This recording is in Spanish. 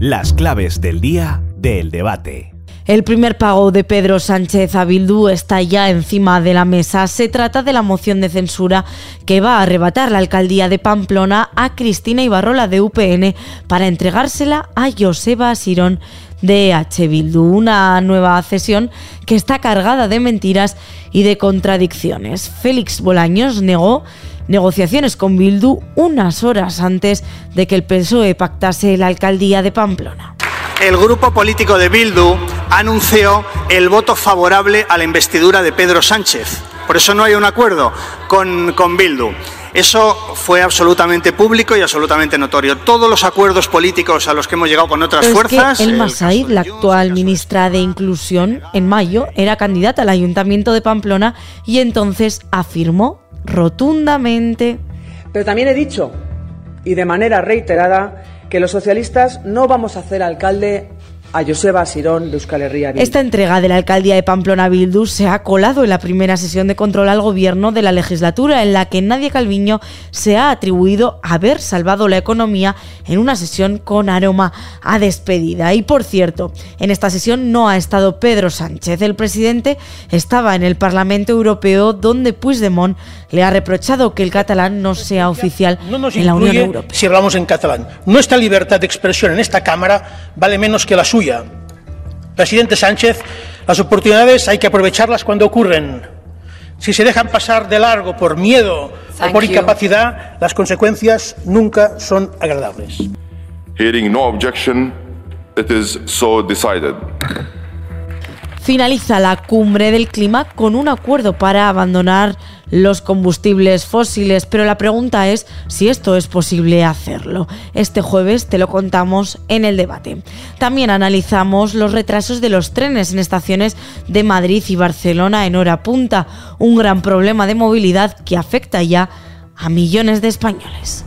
Las claves del día del debate. El primer pago de Pedro Sánchez a Bildu está ya encima de la mesa. Se trata de la moción de censura que va a arrebatar la alcaldía de Pamplona a Cristina Ibarrola de UPN para entregársela a Joseba Sirón de H. Bildu. Una nueva cesión que está cargada de mentiras y de contradicciones. Félix Bolaños negó negociaciones con Bildu unas horas antes de que el PSOE pactase la alcaldía de Pamplona el grupo político de Bildu anunció el voto favorable a la investidura de Pedro Sánchez. Por eso no hay un acuerdo con, con Bildu. Eso fue absolutamente público y absolutamente notorio. Todos los acuerdos políticos a los que hemos llegado con otras fuerzas. el Masaid, la actual ministra de Inclusión, en mayo era candidata al Ayuntamiento de Pamplona y entonces afirmó rotundamente. Pero también he dicho, y de manera reiterada, que los socialistas no vamos a hacer alcalde a Joseba Sirón de Euskal Herria Esta entrega de la alcaldía de Pamplona Bildu se ha colado en la primera sesión de control al gobierno de la legislatura, en la que Nadia Calviño se ha atribuido haber salvado la economía en una sesión con aroma a despedida. Y por cierto, en esta sesión no ha estado Pedro Sánchez. El presidente estaba en el Parlamento Europeo, donde Puigdemont le ha reprochado que el catalán no sea oficial en la Unión Europea. Si hablamos en catalán, nuestra libertad de expresión en esta Cámara vale menos que la suya Presidente Sánchez, las oportunidades hay que aprovecharlas cuando ocurren. Si se dejan pasar de largo por miedo o por incapacidad, las consecuencias nunca son agradables. Hearing no objection, it is so decided. Finaliza la cumbre del clima con un acuerdo para abandonar los combustibles fósiles, pero la pregunta es si esto es posible hacerlo. Este jueves te lo contamos en el debate. También analizamos los retrasos de los trenes en estaciones de Madrid y Barcelona en hora punta, un gran problema de movilidad que afecta ya a millones de españoles.